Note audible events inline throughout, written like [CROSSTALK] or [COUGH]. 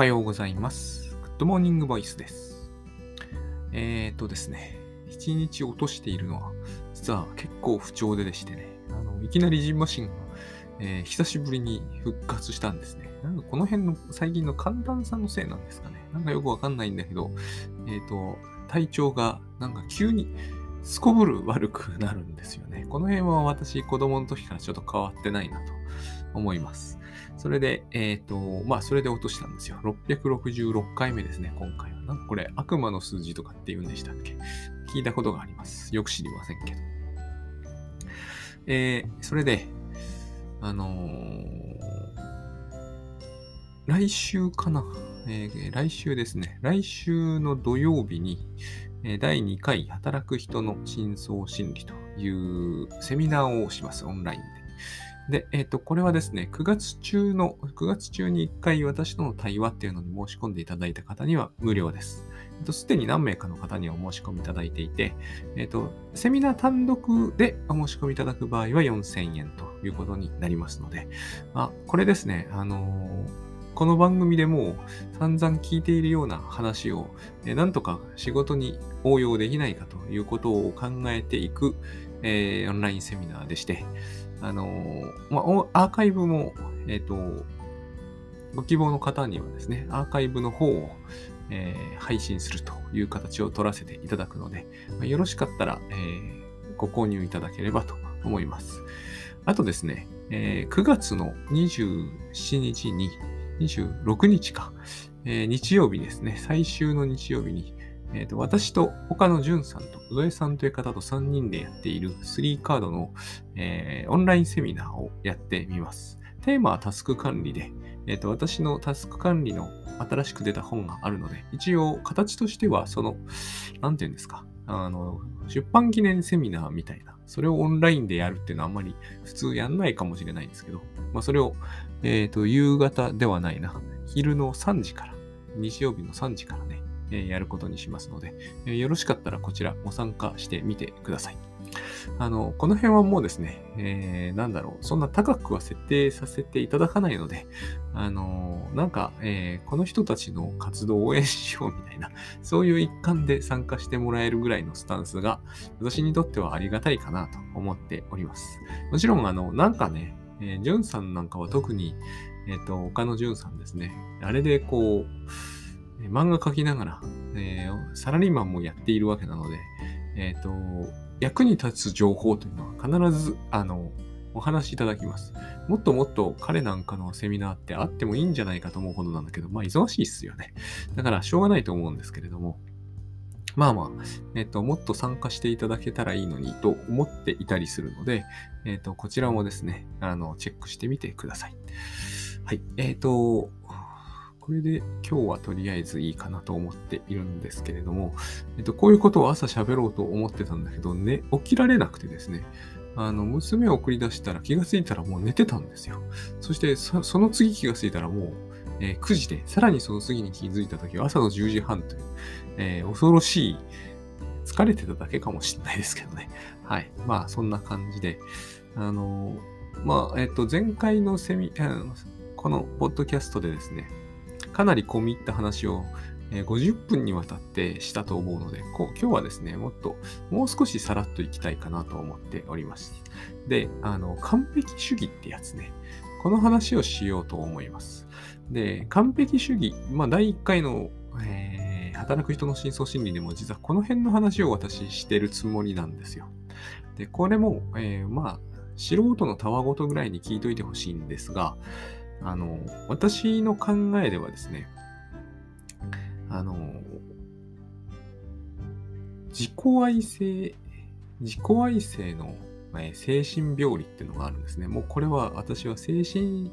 はようございます。 Good Morning Voice です。えー、っとですね、一日落としているのは、実は結構不調ででしてね、あのいきなりジンマシンが、えー久しぶりに復活したんですね。なんかこの辺の最近の寒暖差のせいなんですかね。なんかよくわかんないんだけど、えーっと、体調がなんか急にすこぶる悪くなるんですよね。この辺は私、子供の時からちょっと変わってないなと思います。それで、えっ、と、まあ、それで落としたんですよ。666回目ですね、今回は。なこれ、悪魔の数字とかって言うんでしたっけ？聞いたことがあります。よく知りませんけど。えー、それで、あのー来週かな、えー来週ですね。来週の土曜日に、え第2回働く人の深層心理というセミナーをします、オンラインで。で、えっ、と、これはですね、9月中の、9月中に1回私との対話っていうのに申し込んでいただいた方には無料です。すでに何名かの方にお申し込みいただいていて、えっと、セミナー単独でお申し込みいただく場合は4000円ということになりますので、あ、これですね、あのーこの番組でもう散々聞いているような話を、えーなんとか仕事に応用できないかということを考えていく、えーオンラインセミナーでして、あのまあ、アーカイブも、えっ、と、ご希望の方にはですね、アーカイブの方を、えー配信するという形を取らせていただくので、まあよろしかったら、えーご購入いただければと思います。あとですね、えー9月の27日に、26日か、えー日曜日ですね、最終の日曜日に、えーと私と他のじゅんさんとゾエさんという方と3人でやっている3カードの、えーオンラインセミナーをやってみます。テーマはタスク管理で、えーと私のタスク管理の新しく出た本があるので、一応形としてはその、なんていうんですか、あの、出版記念セミナーみたいな、それをオンラインでやるっていうのはあんまり普通やんないかもしれないんですけど、まあそれを、えっ、と、夕方ではないな、昼の3時から、日曜日の3時からね、えやることにしますので、えよろしかったらこちらご参加してみてください。あの、この辺はもうですね、えーなんだろう、そんな高くは設定させていただかないので、あのなんか、えーこの人たちの活動を応援しようみたいな、[LAUGHS] そういう一環で参加してもらえるぐらいのスタンスが、私にとってはありがたいかなと思っております。もちろん、あの、なんかね、えー、ジュンさんなんかは特に、えっ、と、他のジュンさんですね。あれでこう、漫画描きながら、えーサラリーマンもやっているわけなので、えっ、と、役に立つ情報というのは必ず、あの、お話しいただきます。もっともっと彼なんかのセミナーってあってもいいんじゃないかと思うほどなんだけど、まあ忙しいっすよね。だからしょうがないと思うんですけれども、まあまあ、えっ、と、もっと参加していただけたらいいのにと思っていたりするので、えっ、と、こちらもですね、あの、チェックしてみてください。はい。えっ、と、これで今日はとりあえずいいかなと思っているんですけれども、えっ、と、こういうことを朝喋ろうと思ってたんだけど、ね、起きられなくてですね、あの、娘を送り出したら気がついたらもう寝てたんですよ。そしてそ、その次気がついたらもう、えー9時で、さらにその次に気づいた時は朝の10時半という、えー恐ろしい、疲れてただけかもしれないですけどね。はい。まあ、そんな感じで、あのーまあ、えっ、と、前回のセミ、このポッドキャストでですね、かなり込み入った話を、50分にわたってしたと思うので、今日はですね、もっと、もう少しさらっといきたいかなと思っております。で、あの、完璧主義ってやつね、この話をしようと思います。で、完璧主義、まあ、第1回の、えー働く人の深層心理でも実はこの辺の話を私してるつもりなんですよ。で、これも、えーまあ、素人のたわごとぐらいに聞いといてほしいんですが、あの、私の考えではですね、あの、自己愛性、自己愛性の、え精神病理っていうのがあるんですね。もうこれは私は精神、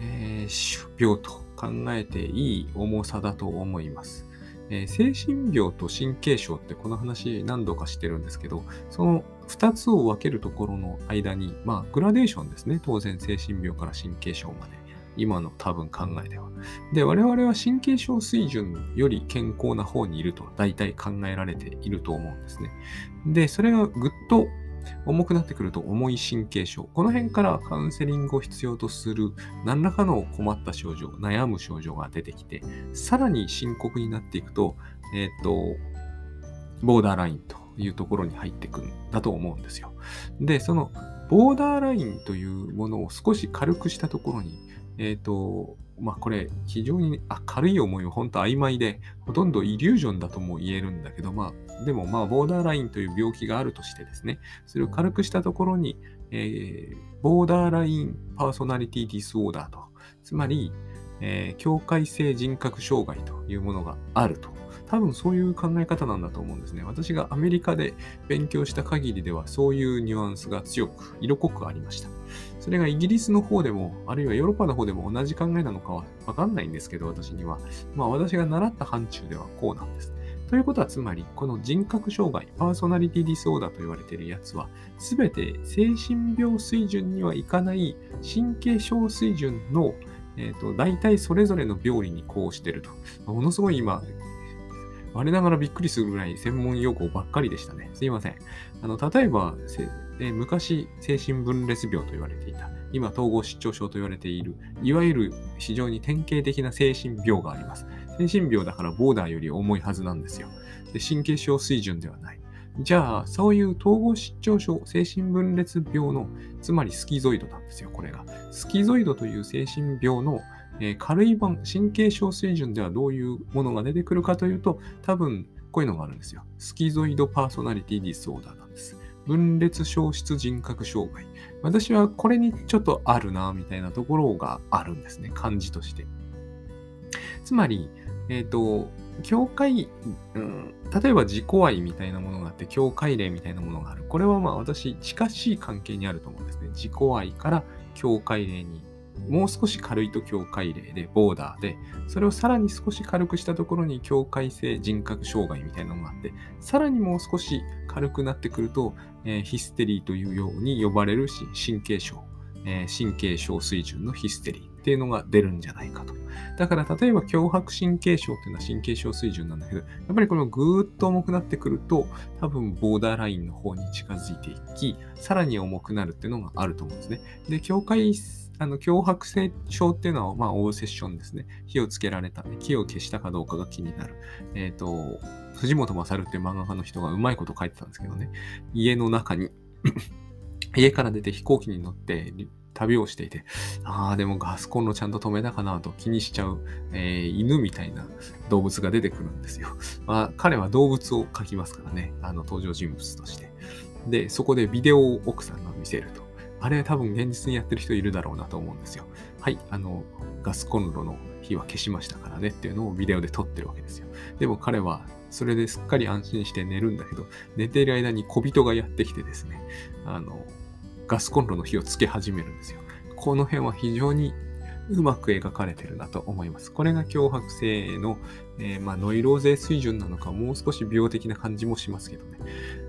えー病と考えていい重さだと思います。えー精神病と神経症ってこの話何度かしてるんですけど、その2つを分けるところの間に、まあグラデーションですね。当然精神病から神経症まで。今の多分考えでは。で、我々は神経症水準より健康な方にいると大体考えられていると思うんですね。で、それがぐっと重くなってくると重い神経症。この辺からカウンセリングを必要とする何らかの困った症状、悩む症状が出てきて、さらに深刻になっていくと、えっ、と、ボーダーラインというところに入ってくるんだと思うんですよ。で、そのボーダーラインというものを少し軽くしたところに、えっ、と、まあこれ非常に軽い思いは本当曖昧で、ほとんどイリュージョンだとも言えるんだけど、まあでもまあボーダーラインという病気があるとしてですね、それを軽くしたところに、えー、ボーダーラインパーソナリティディスオーダーと、つまり、えー、境界性人格障害というものがあると多分そういう考え方なんだと思うんですね。私がアメリカで勉強した限りではそういうニュアンスが強く、色濃くありました。それがイギリスの方でも、あるいはヨーロッパの方でも同じ考えなのかはわかんないんですけど、私には。まあ私が習った範疇ではこうなんです。ということはつまり、この人格障害、パーソナリティディスオーダーと言われているやつは、すべて精神病水準にはいかない神経症水準のえ、ー、と、大体それぞれの病理にこうしていると。ものすごい今、我ながらびっくりするぐらい専門用語ばっかりでしたね。すいません。あの、例えば、え昔、精神分裂病と言われていた、今、統合失調症と言われている、いわゆる非常に典型的な精神病があります。精神病だからボーダーより重いはずなんですよ。で神経症水準ではない。じゃあ、そういう統合失調症、精神分裂病の、つまりスキゾイドなんですよ、これが。スキゾイドという精神病のえー、軽い版、神経症水準ではどういうものが出てくるかというと、多分こういうのがあるんですよ。スキゾイドパーソナリティディスオーダーなんです。分裂消失人格障害。私はこれにちょっとあるな、みたいなところがあるんですね。感じとして。つまり、えっ、ー、と、境界、うん、例えば自己愛みたいなものがあって、境界例みたいなものがある。これはまあ私、近しい関係にあると思うんですね。自己愛から境界例にもう少し軽いと境界例で、ボーダーで、それをさらに少し軽くしたところに境界性人格障害みたいなのがあって、さらにもう少し軽くなってくると、えー、ヒステリーというように呼ばれるし神経症、えー、神経症水準のヒステリーっていうのが出るんじゃないかと。だから例えば脅迫神経症っていうのは神経症水準なんだけど、やっぱりこのぐーっと重くなってくると、多分ボーダーラインの方に近づいていき、さらに重くなるっていうのがあると思うんですね。で、境界あの脅迫性症っていうのは、まあ、オーセッションですね。火をつけられた、火を消したかどうかが気になる。えっ、ー、と、藤本勝っていう漫画家の人がうまいこと書いてたんですけどね。家の中に [CLEARS THROAT] 家から出て飛行機に乗って旅をしていて、ああ、でもガスコンロちゃんと止めたかなと気にしちゃう、えー、犬みたいな動物が出てくるんですよ。[LAUGHS] まあ、彼は動物を描きますからね。あの、登場人物として。で、そこでビデオを奥さんが見せると。あれ多分現実にやってる人いるだろうなと思うんですよ。はい、あの、ガスコンロの火は消しましたからねっていうのをビデオで撮ってるわけですよ。でも彼はそれですっかり安心して寝るんだけど、寝ている間に小人がやってきてですね、あの、ガスコンロの火をつけ始めるんですよ。この辺は非常にうまく描かれてるなと思います。これが脅迫性の、えー、まあ、ノイローゼ水準なのか、もう少し病的な感じもしますけどね。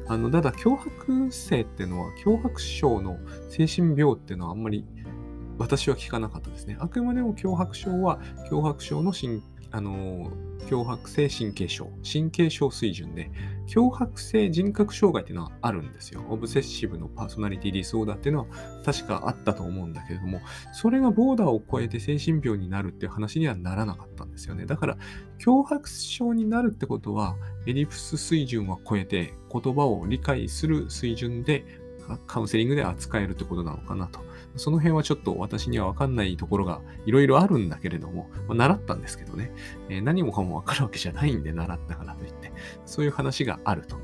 あの、ただ、脅迫性っていうのは、脅迫症の精神病っていうのはあんまり私は聞かなかったですね。あくまでも脅迫症は脅迫症の神あの、脅迫性神経症、神経症水準で、脅迫性人格障害っていうのはあるんですよ。オブセッシブのパーソナリティディスオーダーっていうのは確かあったと思うんだけれども、それがボーダーを超えて精神病になるっていう話にはならなかったんですよね。だから、脅迫症になるってことは、エディプス水準は超えて言葉を理解する水準でカウンセリングで扱えるってことなのかなと。その辺はちょっと私にはわかんないところがいろいろあるんだけれども、まあ、習ったんですけどね、えー、何もかもわかるわけじゃないんで習ったからといって、そういう話があると。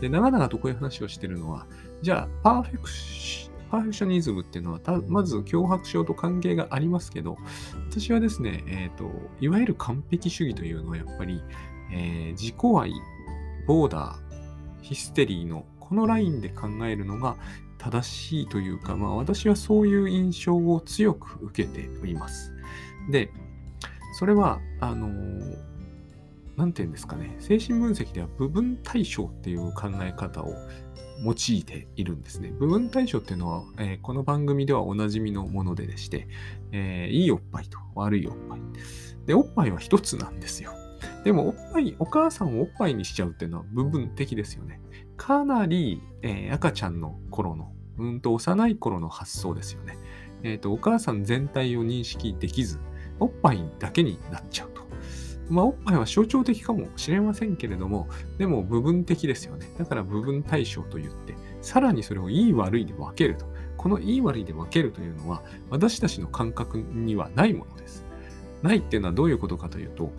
で、長々とこういう話をしてるのは、じゃあ、パーフェクシパーフェクショニズムっていうのは、まず脅迫症と関係がありますけど、私はですね、え、ー、と、いわゆる完璧主義というのはやっぱり、えー、自己愛、ボーダー、ヒステリーのこのラインで考えるのが正しいというか、まあ私はそういう印象を強く受けております。で、それは、あのー、なんて言うんですかね、精神分析では部分対象っていう考え方を用いているんですね。部分対象っていうのは、えー、この番組ではおなじみのものででして、えー、いいおっぱいと悪いおっぱい。で、おっぱいは一つなんですよ。でも、おっぱい、お母さんをおっぱいにしちゃうっていうのは部分的ですよね。かなり、えー、赤ちゃんの頃の、うんと幼い頃の発想ですよね。えっ、ー、と、お母さん全体を認識できず、おっぱいだけになっちゃうと。まあ、おっぱいは象徴的かもしれませんけれども、でも部分的ですよね。だから部分対象と言って、さらにそれをいい悪いで分けると。このいい悪いで分けるというのは、私たちの感覚にはないものです。ないっていうのはどういうことかというと、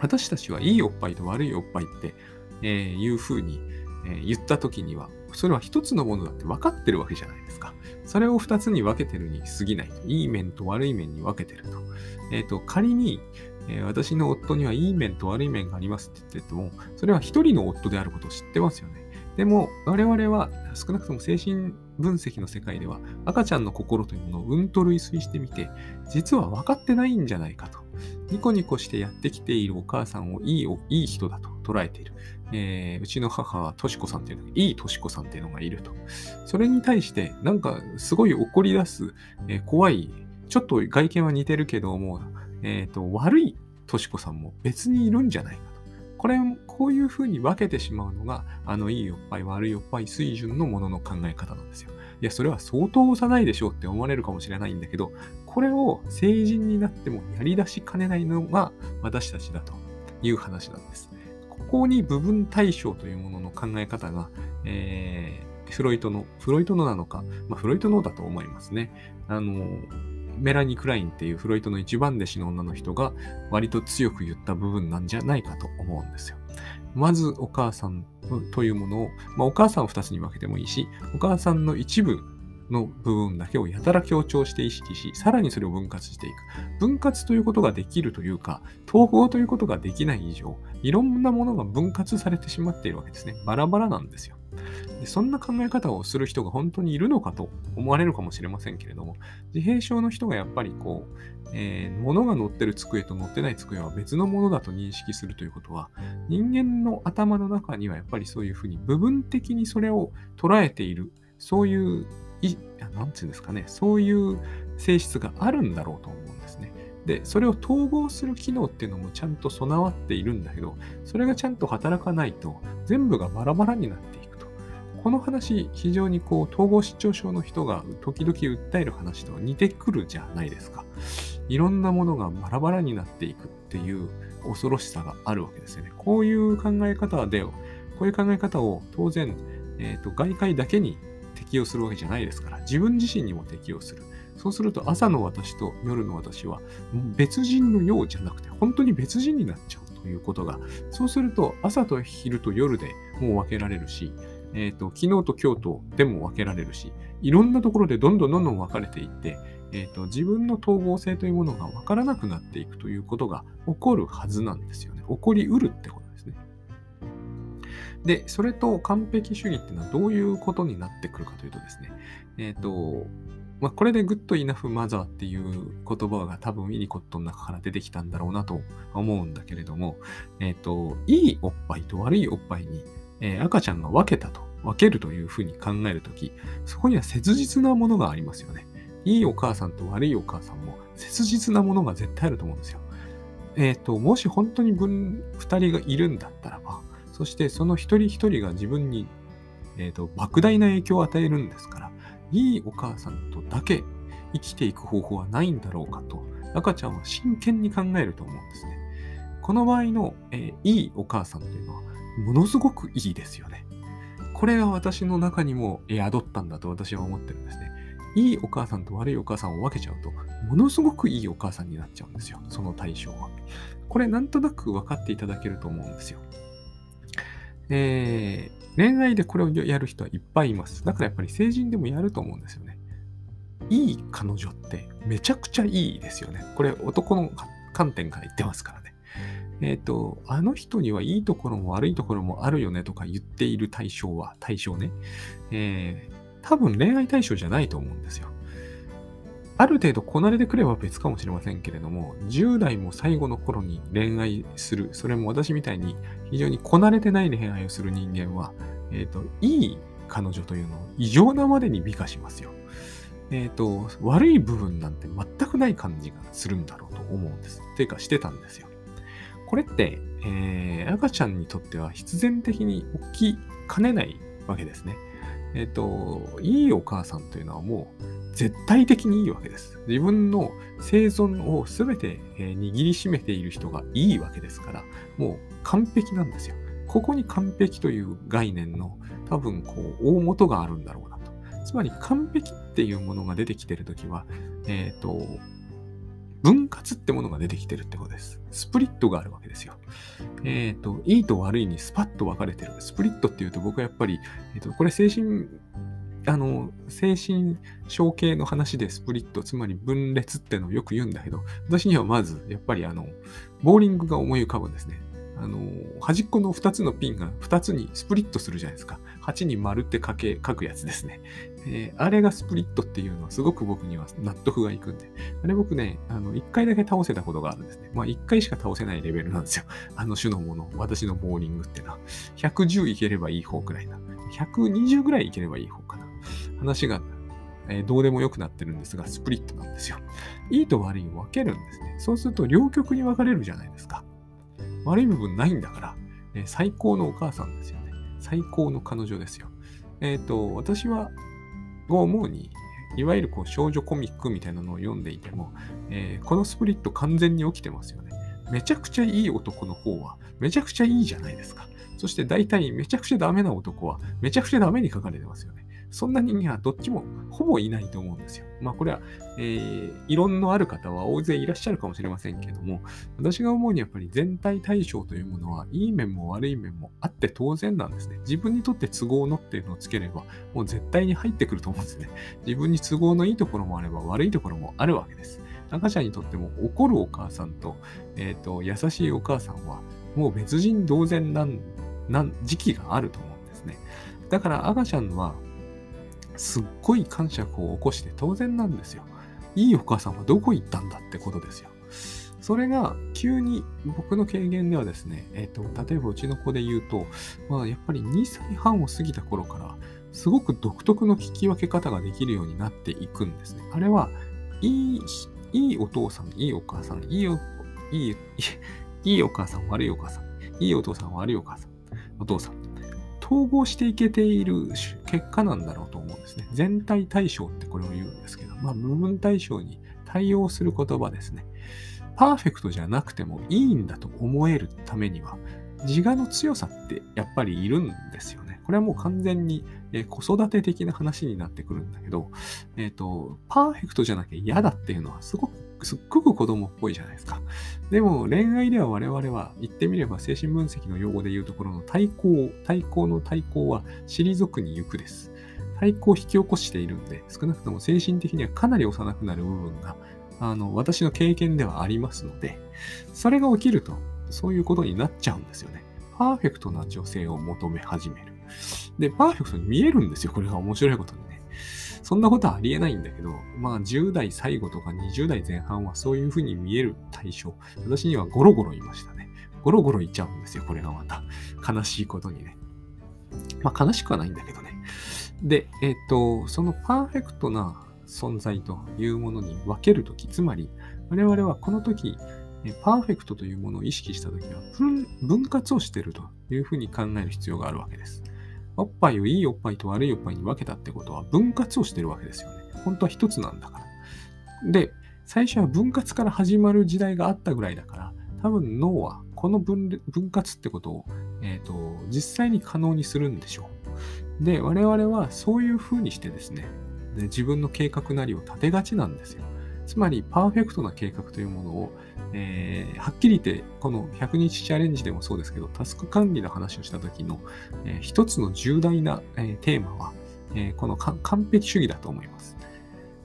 私たちはいいおっぱいと悪いおっぱいって、えー、いうふうに、え、言ったときには、それは一つのものだって分かってるわけじゃないですか。それを二つに分けてるに過ぎないと。いい面と悪い面に分けてると。えっ、ー、と、仮に、えー、私の夫にはいい面と悪い面がありますって言ってても、それは一人の夫であることを知ってますよね。でも、我々は少なくとも精神分析の世界では赤ちゃんの心というものをうんと類推してみて、実は分かってないんじゃないかと。ニコニコしてやってきているお母さんをいいいい人だと捉えている。えー、うちの母はとしこさんっていうのが、いいとしこさんっていうのがいると。それに対して、なんかすごい怒り出す、えー、怖い、ちょっと外見は似てるけども、えっ、ー、と、悪いとしこさんも別にいるんじゃないかと。これ、こういうふうに分けてしまうのが、あの、いいおっぱい、悪いおっぱい水準のものの考え方なんですよ。いや、それは相当幼いでしょうって思われるかもしれないんだけど、これを成人になってもやり出しかねないのが私たちだという話なんです。ここに部分対象というものの考え方が、えー、フロイトの、フロイトのなのか、まあ、フロイトのだと思いますね。あの、メラニ・クラインっていうフロイトの一番弟子の女の人が割と強く言った部分なんじゃないかと思うんですよ。まずお母さんというものを、まあ、お母さんを2つに分けてもいいし、お母さんの一部の部分だけをやたら強調して意識し、さらにそれを分割していく。分割ということができるというか、統合ということができない以上、いろんなものが分割されてしまっているわけですね。バラバラなんですよ。でそんな考え方をする人が本当にいるのかと思われるかもしれませんけれども、自閉症の人がやっぱりこう、えー、物が乗ってる机と乗ってない机は別のものだと認識するということは、人間の頭の中にはやっぱりそういうふうに部分的にそれを捉えている、そういうい、なんていうんですかね、そういう性質があるんだろうと思うんですね。で、それを統合する機能っていうのもちゃんと備わっているんだけど、それがちゃんと働かないと、全部がバラバラになっていくと。この話、非常にこう、統合失調症の人が時々訴える話と似てくるじゃないですか。いろんなものがバラバラになっていくっていう恐ろしさがあるわけですよね。こういう考え方で、こういう考え方を当然、えーと外界だけに適用するわけじゃないですから、自分自身にも適用する。そうすると朝の私と夜の私は別人のようじゃなくて本当に別人になっちゃうということが、そうすると朝と昼と夜でもう分けられるし、え、ー、と、昨日と今日とでも分けられるし、いろんなところでどんどんどんどん分かれていって、え、ー、と、自分の統合性というものが分からなくなっていくということが起こるはずなんですよね。起こりうるってことで、それと完璧主義っていうのはどういうことになってくるかというとですね、えっ、ー、と、まあ、これでグッドイナフマザーっていう言葉が多分ウィニコットの中から出てきたんだろうなと思うんだけれども、えっ、ー、と、いいおっぱいと悪いおっぱいに、えー、赤ちゃんが分けたと、分けるというふうに考えるとき、そこには切実なものがありますよね。いいお母さんと悪いお母さんも切実なものが絶対あると思うんですよ。えっ、ー、と、もし本当に分、二人がいるんだったらば、そしてその一人一人が自分に、えーと、莫大な影響を与えるんですから、いいお母さんとだけ生きていく方法はないんだろうかと、赤ちゃんは真剣に考えると思うんですね。この場合の、えー、いいお母さんというのは、ものすごくいいですよね。これが私の中にも宿ったんだと私は思ってるんですね。いいお母さんと悪いお母さんを分けちゃうと、ものすごくいいお母さんになっちゃうんですよ。その対象は。これなんとなく分かっていただけると思うんですよ。えー、恋愛でこれをやる人はいっぱいいます。だからやっぱり成人でもやると思うんですよね。いい彼女ってめちゃくちゃいいですよね。これ男の観点から言ってますからね。えっ、ー、と、あの人にはいいところも悪いところもあるよねとか言っている対象は、対象ね。えー、多分恋愛対象じゃないと思うんですよ。ある程度こなれてくれば別かもしれませんけれども、10代も最後の頃に恋愛する、それも私みたいに非常にこなれてない恋愛をする人間は、えっ、ー、と、いい彼女というのを異常なまでに美化しますよ。えっ、ー、と、悪い部分なんて全くない感じがするんだろうと思うんです。ていうかしてたんですよ。これって、えー、赤ちゃんにとっては必然的に起きかねないわけですね。えっ、ー、と、いいお母さんというのはもう絶対的にいいわけです。自分の生存を全て、握りしめている人がいいわけですから、もう完璧なんですよ。ここに完璧という概念の多分こう大元があるんだろうなと。つまり完璧っていうものが出てきてるときは、えっ、ー、と、分割ってものが出てきてるってことです。スプリットがあるわけですよ。えっ、ー、と、いいと悪いにスパッと分かれてる。スプリットっていうと僕はやっぱり、えっ、ー、と、これ精神、あの、精神症系の話でスプリット、つまり分裂ってのをよく言うんだけど、私にはまず、やっぱりあの、ボーリングが思い浮かぶんですね。あの、端っこの2つのピンが2つにスプリットするじゃないですか。8に丸って書け、書くやつですね。えー、あれがスプリットっていうのはすごく僕には納得がいくんで。あれ僕ね、あの、1回だけ倒せたことがあるんですね。まあ1回しか倒せないレベルなんですよ。あの種のもの、私のボーリングってのは。110いければいい方くらいな。120ぐらいいければいい方かな。話がえー、どうでもよくなってるんですが、スプリットなんですよ。いいと悪いを分けるんですね。そうすると両極に分かれるじゃないですか。悪い部分ないんだから、えー、最高のお母さんですよね。最高の彼女ですよ。えっ、ー、と、私は、を思うに、いわゆるこう少女コミックみたいなのを読んでいても、えー、このスプリット完全に起きてますよね。めちゃくちゃいい男の方は、めちゃくちゃいいじゃないですか。そして大体めちゃくちゃダメな男は、めちゃくちゃダメに書かれてますよね。そんな人間はどっちもほぼいないと思うんですよ。まあこれは、えー、異論のある方は大勢いらっしゃるかもしれませんけども、私が思うにやっぱり全体対象というものはいい面も悪い面もあって当然なんですね。自分にとって都合のっていうのをつければ、もう絶対に入ってくると思うんですね。自分に都合のいいところもあれば悪いところもあるわけです。赤ちゃんにとっても怒るお母さんと、えっ、ー、と、優しいお母さんは、もう別人同然なん、なん、時期があると思うんですね。だから赤ちゃんはすっごい感触を起こして当然なんですよ。いいお母さんはどこ行ったんだってことですよ。それが急に僕の経験ではですね、えっ、ー、と、例えばうちの子で言うと、まあ、やっぱり2歳半を過ぎた頃から、すごく独特の聞き分け方ができるようになっていくんですね。あれは、いい、いいお父さん、いいお母さん、いいお、いい、いいお母さん、悪いお母さん、いいお父さん、悪いお母さん、お父さん、統合していけている結果なんだろうと思うんですね。全体対象ってこれを言うんですけど、まあ、部分対象に対応する言葉ですね。パーフェクトじゃなくてもいいんだと思えるためには、自我の強さってやっぱりいるんですよね。これはもう完全に、え子育て的な話になってくるんだけど、えっ、ー、と、パーフェクトじゃなきゃ嫌だっていうのはすごくすっごく子供っぽいじゃないですか。でも恋愛では我々は言ってみれば精神分析の用語で言うところの対抗、対抗の対抗は退くに行くです。対抗を引き起こしているんで、少なくとも精神的にはかなり幼くなる部分が、あの、私の経験ではありますので、それが起きると、そういうことになっちゃうんですよね。パーフェクトな女性を求め始める。で、パーフェクトに見えるんですよ。これが面白いことに。そんなことはありえないんだけど、まあ10代最後とか20代前半はそういうふうに見える対象。私にはゴロゴロいましたね。ゴロゴロいっちゃうんですよ。これがまた。悲しいことにね。まあ悲しくはないんだけどね。で、えっ、ー、と、そのパーフェクトな存在というものに分けるとき、つまり我々はこの時、パーフェクトというものを意識したときは分割をしているというふうに考える必要があるわけです。おっぱいをいいおっぱいと悪いおっぱいに分けたってことは分割をしてるわけですよね。本当は一つなんだから。で、最初は分割から始まる時代があったぐらいだから、多分脳はこの分割ってことを、えーと、実際に可能にするんでしょう。で、我々はそういうふうにしてですねで、自分の計画なりを立てがちなんですよ。つまり、パーフェクトな計画というものを、えー、はっきり言って、この100日チャレンジでもそうですけど、タスク管理の話をした時の、えー、一つの重大な、えー、テーマは、えこの完璧主義だと思います。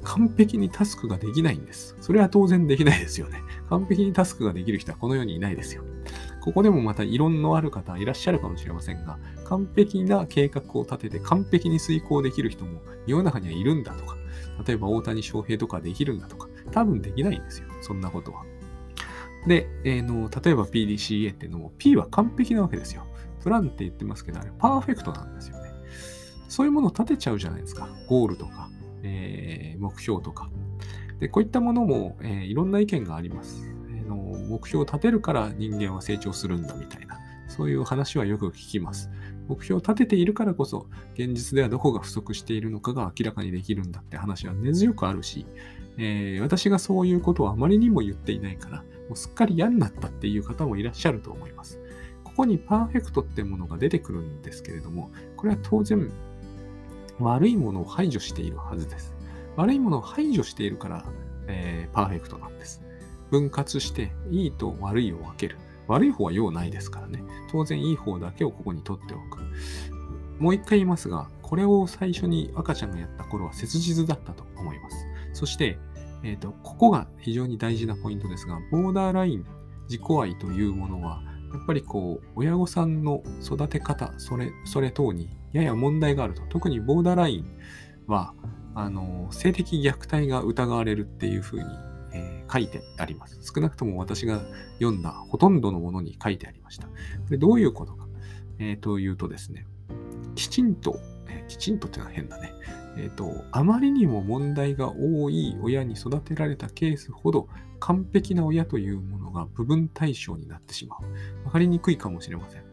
完璧にタスクができないんです。それは当然できないですよね。完璧にタスクができる人はこの世にいないですよ。ここでもまた異論のある方いらっしゃるかもしれませんが、完璧な計画を立てて完璧に遂行できる人も世の中にはいるんだとか、例えば大谷翔平とかできるんだとか、多分できないんですよ。そんなことは。で、えー、の例えば PDCA っていうのも P は完璧なわけですよ。プランって言ってますけど、あれパーフェクトなんですよね。そういうものを立てちゃうじゃないですか。ゴールとか、えー、目標とか。で、こういったものも、えー、いろんな意見があります。の目標を立てるから人間は成長するんだみたいな、そういう話はよく聞きます。目標を立てているからこそ、現実ではどこが不足しているのかが明らかにできるんだって話は根強くあるし、えー、私がそういうことをあまりにも言っていないから、もうすっかり嫌になったっていう方もいらっしゃると思います。ここにパーフェクトってものが出てくるんですけれども、これは当然悪いものを排除しているはずです。悪いものを排除しているから、えー、パーフェクトなんです。分割していいと悪いを分ける。悪い方は用ないですからね。当然いい方だけをここに取っておく。もう一回言いますが、これを最初に赤ちゃんがやった頃は切実だったと思います。そして、え、ー、と、ここが非常に大事なポイントですが、ボーダーライン、自己愛というものは、やっぱりこう、親御さんの育て方、それ、それ等にやや問題があると。特にボーダーラインは、あの、性的虐待が疑われるっていうふうに、えー、書いてあります。少なくとも私が読んだほとんどのものに書いてありました。これどういうことか、えー、というとですね、きちんと、えー、きちんとっていうのは変だね。えっ、と、あまりにも問題が多い親に育てられたケースほど完璧な親というものが部分対象になってしまう。わかりにくいかもしれません。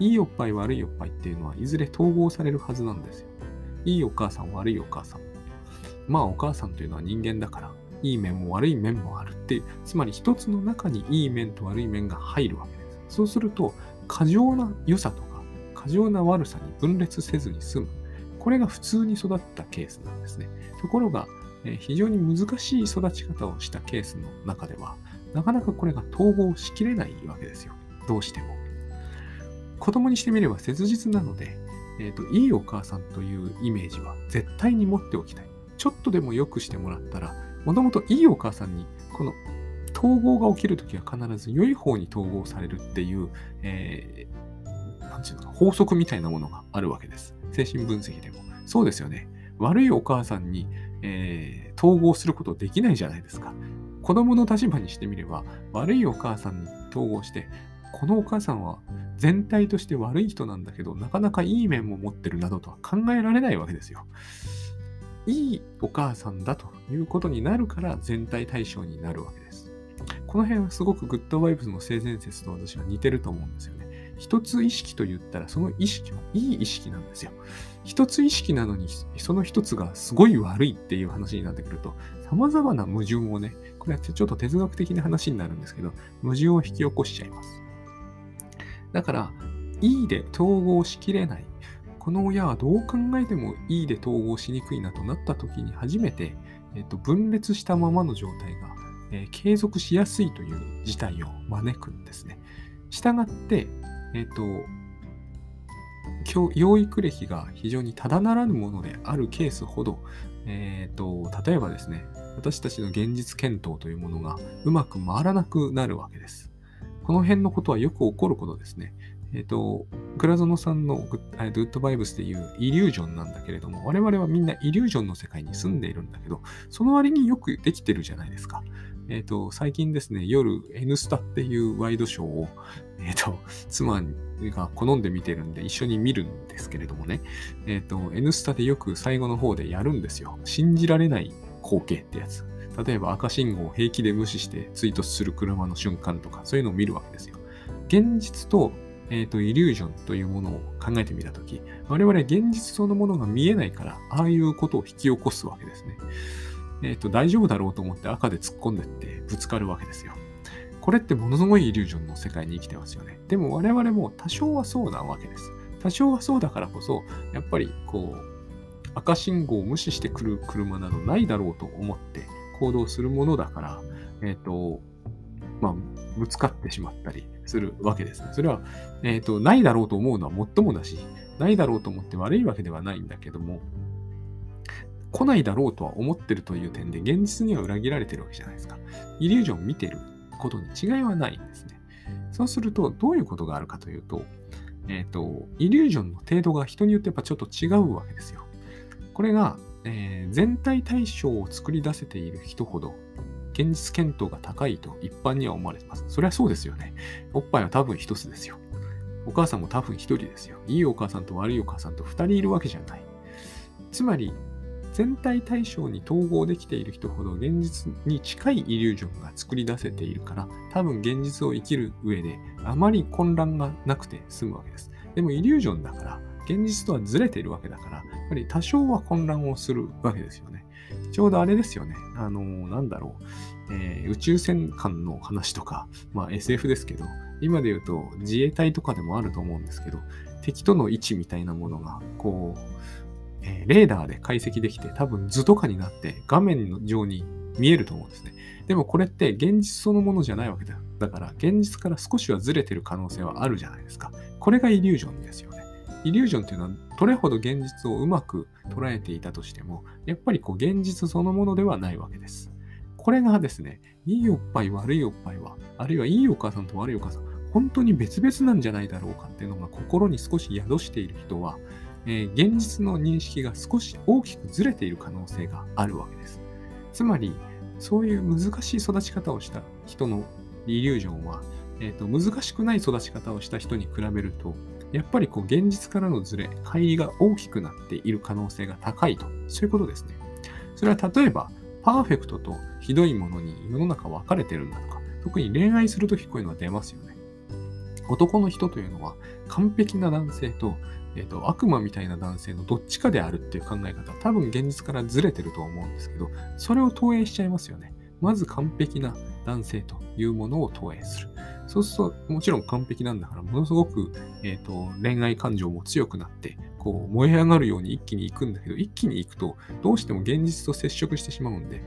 いいおっぱい悪いおっぱいっていうのはいずれ統合されるはずなんですよ。いいお母さん悪いお母さん。まあお母さんというのは人間だから、いい面も悪い面もあるっていう、つまり一つの中にいい面と悪い面が入るわけです。そうすると、過剰な良さとか、過剰な悪さに分裂せずに済む。これが普通に育ったケースなんですね。ところが、非常に難しい育ち方をしたケースの中では、なかなかこれが統合しきれないわけですよ。どうしても。子供にしてみれば切実なので、えーと、いいお母さんというイメージは絶対に持っておきたい。ちょっとでも良くしてもらったら、もともといいお母さんに、この統合が起きるときは必ず良い方に統合されるっていう、えー、なんていうのか、法則みたいなものがあるわけです。精神分析でも。そうですよね。悪いお母さんに、えー、統合することできないじゃないですか。子供の立場にしてみれば、悪いお母さんに統合して、このお母さんは全体として悪い人なんだけど、なかなかいい面も持ってるなどとは考えられないわけですよ。いいお母さんだということになるから全体対象になるわけです。この辺はすごくグッドバイブスの性善説と私は似てると思うんですよね。一つ意識と言ったら、その意識はいい意識なんですよ。一つ意識なのに、その一つがすごい悪いっていう話になってくると、様々な矛盾をね、これはちょっと哲学的な話になるんですけど、矛盾を引き起こしちゃいます。だから、いいで統合しきれない。この親はどう考えてもいいで統合しにくいなとなった時に初めて、えっと、分裂したままの状態が、えー、継続しやすいという事態を招くんですね。したがって、えっと、養育歴が非常にただならぬものであるケースほど、えっと、例えばですね、私たちの現実検討というものがうまく回らなくなるわけです。この辺のことはよく起こることですね。えっ、ー、と、倉園さんのグッグッドバイブスでいうイリュージョンなんだけれども、我々はみんなイリュージョンの世界に住んでいるんだけど、その割によくできてるじゃないですか。えっ、と、最近ですね、夜、N スタっていうワイドショーを、えっ、と、妻が好んで見てるんで一緒に見るんですけれどもね、えっ、と、N スタでよく最後の方でやるんですよ。信じられない光景ってやつ。例えば赤信号を平気で無視して追突する車の瞬間とか、そういうのを見るわけですよ。現実と、えっ、ー、と、イリュージョンというものを考えてみたとき、我々現実そのものが見えないから、ああいうことを引き起こすわけですね。えっ、ー、と、大丈夫だろうと思って赤で突っ込んでってぶつかるわけですよ。これってものすごいイリュージョンの世界に生きてますよね。でも我々も多少はそうなわけです。多少はそうだからこそ、やっぱりこう、赤信号を無視してくる車などないだろうと思って、行動するものだから、えっ、ー、と、まあ、ぶつかってしまったりするわけですね。それは、えっ、ー、と、ないだろうと思うのはもっともだし、ないだろうと思って悪いわけではないんだけども、来ないだろうとは思ってるという点で、現実には裏切られてるわけじゃないですか。イリュージョンを見てることに違いはないんですね。そうすると、どういうことがあるかというと、えっ、ー、と、イリュージョンの程度が人によってやっぱちょっと違うわけですよ。これが、えー、全体対象を作り出せている人ほど、現実検討が高いと一般には思われてます。それはそうですよね。おっぱいは多分一つですよ。お母さんも多分一人ですよ。いいお母さんと悪いお母さんと二人いるわけじゃない。つまり、全体対象に統合できている人ほど現実に近いイリュージョンが作り出せているから多分現実を生きる上であまり混乱がなくて済むわけです。でもイリュージョンだから現実とはずれているわけだからやっぱり多少は混乱をするわけですよね。ちょうどあれですよね。あの、なんだろう、えー、宇宙戦艦の話とか、まあ SF ですけど、今で言うと自衛隊とかでもあると思うんですけど、敵との位置みたいなものが、こう、えー、レーダーで解析できて、多分図とかになって画面の上に見えると思うんですね。でもこれって現実そのものじゃないわけだ。だから現実から少しはずれてる可能性はあるじゃないですか。これがイリュージョンですよね。イリュージョンっていうのはどれほど現実をうまく捉えていたとしても、やっぱりこう現実そのものではないわけです。これがですね、いいおっぱい悪いおっぱいは、あるいはいいお母さんと悪いお母さん、本当に別々なんじゃないだろうかっていうのが心に少し宿している人は、えー、現実の認識が少し大きくずれている可能性があるわけです。つまり、そういう難しい育ち方をした人のイリュージョンは、えーと、難しくない育ち方をした人に比べると、やっぱりこう現実からのズレ、乖離が大きくなっている可能性が高いと、そういうことですね。それは例えば、パーフェクトとひどいものに世の中分かれてるんだとか、特に恋愛するときこういうのは出ますよね。男の人というのは完璧な男性とえーと、悪魔みたいな男性のどっちかであるっていう考え方、多分現実からずれてると思うんですけど、それを投影しちゃいますよね。まず完璧な男性というものを投影する。そうすると、もちろん完璧なんだから、ものすごく、えーと、恋愛感情も強くなって、こう燃え上がるように一気に行くんだけど、一気に行くと、どうしても現実と接触してしまうんで、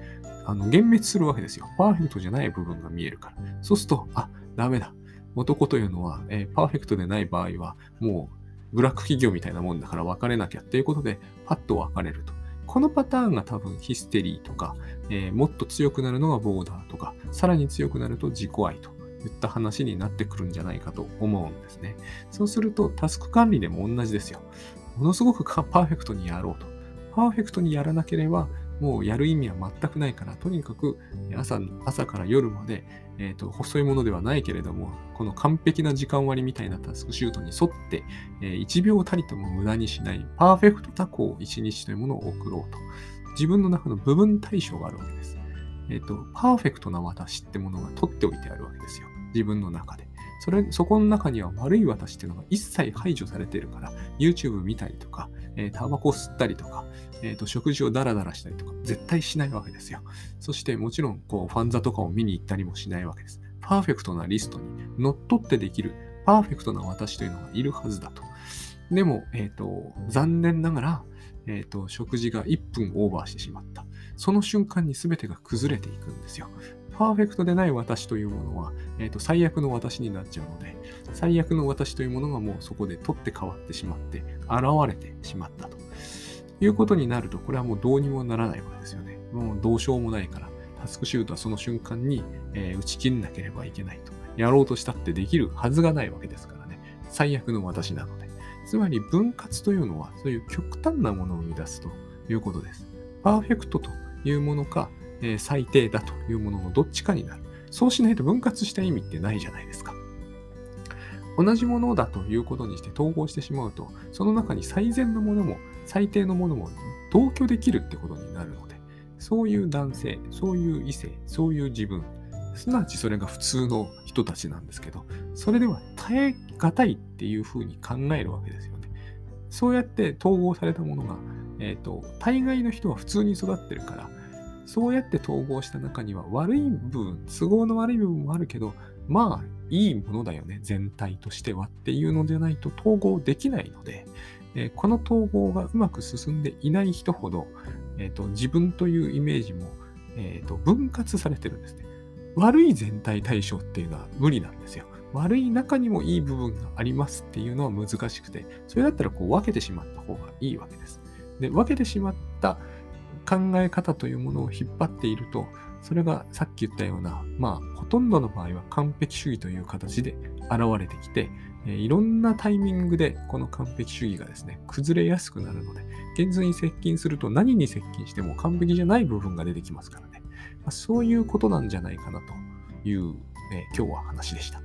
あの幻滅するわけですよ。パーフェクトじゃない部分が見えるから。そうすると、あ、ダメだ。男というのは、えー、パーフェクトでない場合は、もうブラック企業みたいなもんだから別れなきゃっていうことで、パッと別れると。このパターンが多分ヒステリーとか、えー、もっと強くなるのがボーダーとか、さらに強くなると自己愛といった話になってくるんじゃないかと思うんですね。そうするとタスク管理でも同じですよ。ものすごくパーフェクトにやろうと。パーフェクトにやらなければ、もうやる意味は全くないから、とにかく朝朝から夜まで、えーと、細いものではないけれども、この完璧な時間割みたいなタスクシュートに沿って、えー、1秒たりとも無駄にしないパーフェクトタコを1日というものを送ろうと。自分の中の部分対象があるわけです。えっ、ー、と、パーフェクトな私ってものが取っておいてあるわけですよ。自分の中で。それ、そこの中には悪い私っていうのが一切排除されているから、YouTube 見たりとか、えー、タバコ吸ったりとか、えーと、食事をダラダラしたりとか、絶対しないわけですよ。そしてもちろん、こう、ファンザとかを見に行ったりもしないわけです。パーフェクトなリストに乗っ取ってできる、パーフェクトな私というのがいるはずだと。でも、えっ、ー、と、残念ながら、えっ、ー、と、食事が1分オーバーしてしまった。その瞬間に全てが崩れていくんですよ。パーフェクトでない私というものは、えーと、最悪の私になっちゃうので、最悪の私というものがもうそこで取って変わってしまって、現れてしまったということになると、これはもうどうにもならないわけですよね。もうどうしようもないから、タスクシュートはその瞬間に、えー、打ち切んなければいけないと。やろうとしたってできるはずがないわけですからね。最悪の私なので。つまり分割というのは、そういう極端なものを生み出すということです。パーフェクトというものか、え、最低だというもののどっちかになる。そうしないと分割した意味ってないじゃないですか。同じものだということにして統合してしまうと、その中に最善のものも最低のものも同居できるってことになるので、そういう男性、そういう異性、そういう自分、すなわちそれが普通の人たちなんですけど、それでは耐え難いっていうふうに考えるわけですよね。そうやって統合されたものが、えっ、ー、と、大概の人は普通に育ってるから、そうやって統合した中には悪い部分、都合の悪い部分もあるけど、まあ、いいものだよね、全体としてはっていうのでないと統合できないので、えー、この統合がうまく進んでいない人ほど、えーと、自分というイメージも、えーと、分割されてるんですね。悪い全体対象っていうのは無理なんですよ。悪い中にもいい部分がありますっていうのは難しくて、それだったらこう分けてしまった方がいいわけです。で、分けてしまった考え方というものを引っ張っていると、それがさっき言ったような、まあ、ほとんどの場合は完璧主義という形で現れてきて、えいろんなタイミングでこの完璧主義がですね、崩れやすくなるので、現実に接近すると何に接近しても完璧じゃない部分が出てきますからね。まあ、そういうことなんじゃないかなという、えー、今日は話でした。